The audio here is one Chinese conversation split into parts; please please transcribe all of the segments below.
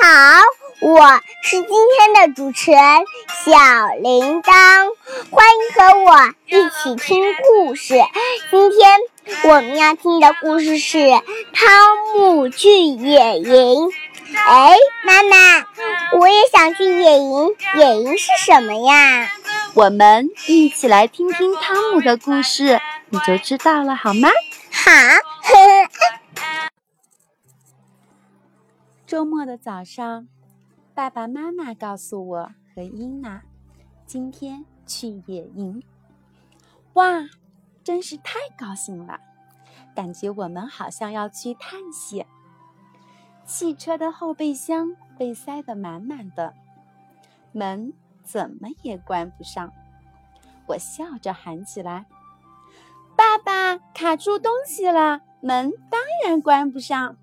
好，我是今天的主持人小铃铛，欢迎和我一起听故事。今天我们要听的故事是《汤姆去野营》。哎，妈妈，我也想去野营。野营是什么呀？我们一起来听听汤姆的故事，你就知道了，好吗？好。周末的早上，爸爸妈妈告诉我和伊娜今天去野营。哇，真是太高兴了！感觉我们好像要去探险。汽车的后备箱被塞得满满的，门怎么也关不上。我笑着喊起来：“爸爸，卡住东西了，门当然关不上。”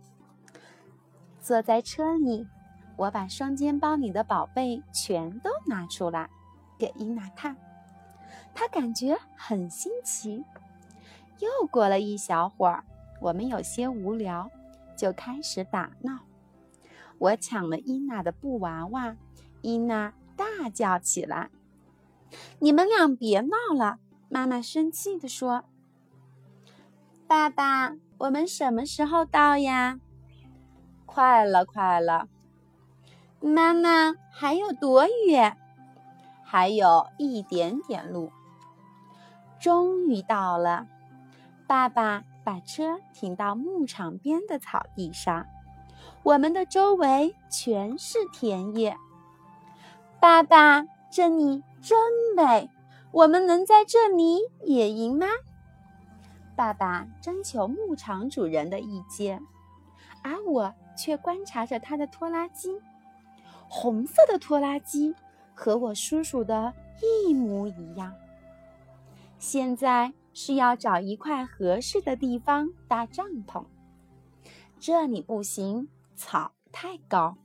坐在车里，我把双肩包里的宝贝全都拿出来给伊娜看，她感觉很新奇。又过了一小会儿，我们有些无聊，就开始打闹。我抢了伊娜的布娃娃，伊娜大叫起来：“你们俩别闹了！”妈妈生气地说：“爸爸，我们什么时候到呀？”快了，快了，妈妈，还有多远？还有一点点路。终于到了，爸爸把车停到牧场边的草地上，我们的周围全是田野。爸爸，这里真美，我们能在这里野营吗？爸爸征求牧场主人的意见，而我。却观察着他的拖拉机，红色的拖拉机和我叔叔的一模一样。现在是要找一块合适的地方搭帐篷。这里不行，草太高。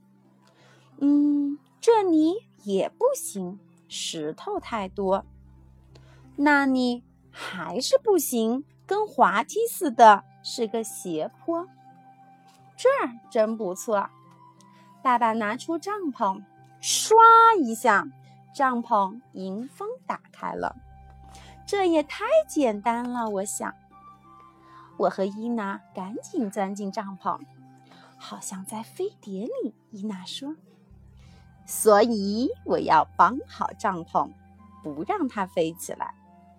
嗯，这里也不行，石头太多。那里还是不行，跟滑梯似的，是个斜坡。这儿真不错，爸爸拿出帐篷，唰一下，帐篷迎风打开了。这也太简单了，我想。我和伊娜赶紧钻进帐篷，好像在飞碟里。伊娜说：“所以我要绑好帐篷，不让它飞起来。”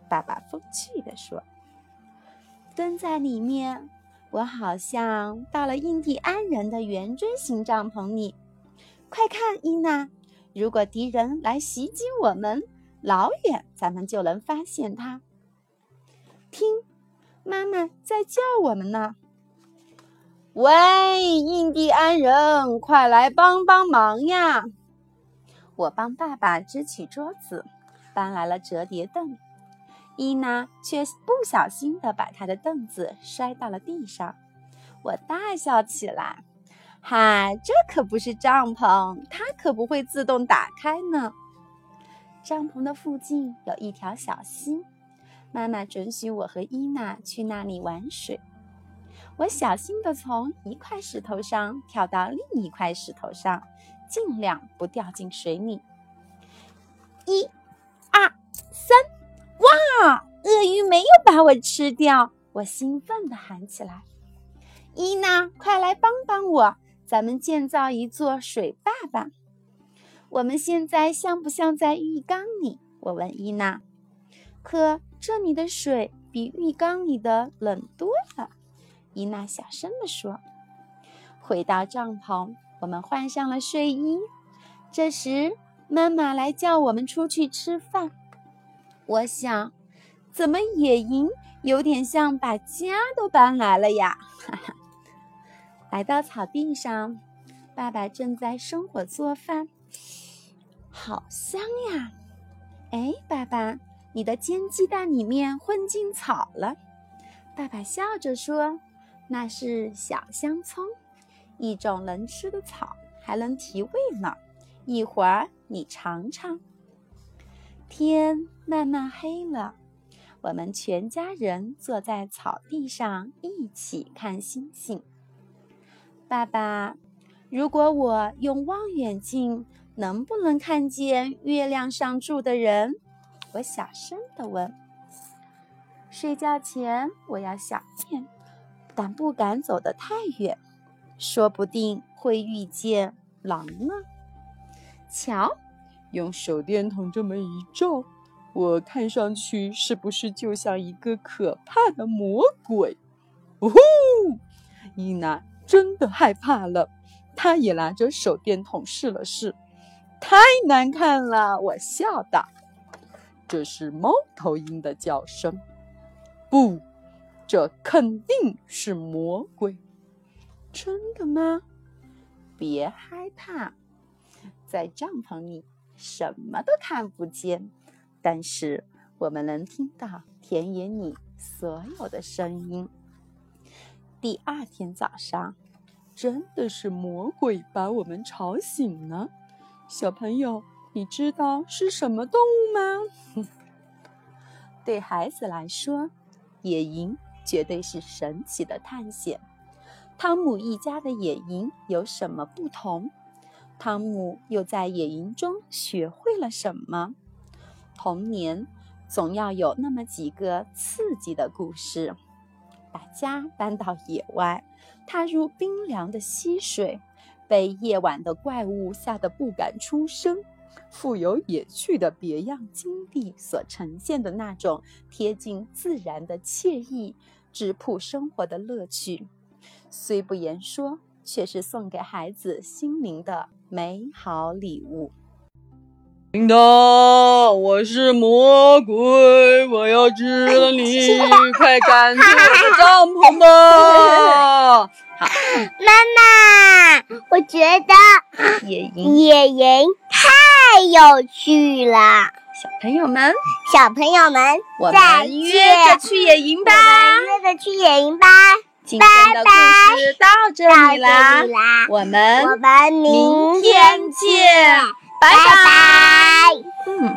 爸爸风趣地说：“蹲在里面。”我好像到了印第安人的圆锥形帐篷里，快看，伊娜！如果敌人来袭击我们，老远咱们就能发现他。听，妈妈在叫我们呢！喂，印第安人，快来帮帮忙呀！我帮爸爸支起桌子，搬来了折叠凳。伊娜却不小心地把她的凳子摔到了地上，我大笑起来。嗨，这可不是帐篷，它可不会自动打开呢。帐篷的附近有一条小溪，妈妈准许我和伊娜去那里玩水。我小心地从一块石头上跳到另一块石头上，尽量不掉进水里。一、啊！鳄鱼没有把我吃掉，我兴奋地喊起来：“伊娜，快来帮帮我，咱们建造一座水坝吧！”我们现在像不像在浴缸里？我问伊娜。可这里的水比浴缸里的冷多了，伊娜小声地说。回到帐篷，我们换上了睡衣。这时，妈妈来叫我们出去吃饭。我想。怎么野营有点像把家都搬来了呀？哈哈！来到草地上，爸爸正在生火做饭，好香呀！哎，爸爸，你的煎鸡蛋里面混进草了。爸爸笑着说：“那是小香葱，一种能吃的草，还能提味呢。一会儿你尝尝。”天慢慢黑了。我们全家人坐在草地上一起看星星。爸爸，如果我用望远镜，能不能看见月亮上住的人？我小声地问。睡觉前我要小便，但不敢走得太远，说不定会遇见狼呢。瞧，用手电筒这么一照，我看上去是不是就像一个可怕的魔鬼？呜呼！伊娜真的害怕了，她也拿着手电筒试了试，太难看了。我笑道：“这是猫头鹰的叫声。”不，这肯定是魔鬼。真的吗？别害怕，在帐篷里什么都看不见，但是我们能听到田野里所有的声音。第二天早上，真的是魔鬼把我们吵醒了。小朋友，你知道是什么动物吗？对孩子来说。野营绝对是神奇的探险。汤姆一家的野营有什么不同？汤姆又在野营中学会了什么？童年总要有那么几个刺激的故事。把家搬到野外，踏入冰凉的溪水，被夜晚的怪物吓得不敢出声。富有野趣的别样经历所呈现的那种贴近自然的惬意，质朴生活的乐趣，虽不言说，却是送给孩子心灵的美好礼物。叮当，我是魔鬼，我要吃了你！快赶出我的帐篷吧！好，妈妈，我觉得野营野营太有趣了。小朋友们，小朋友们，我们约着去野营吧！约着去野营吧！今天的故事到这里啦，我们我们明天见，拜拜。嗯。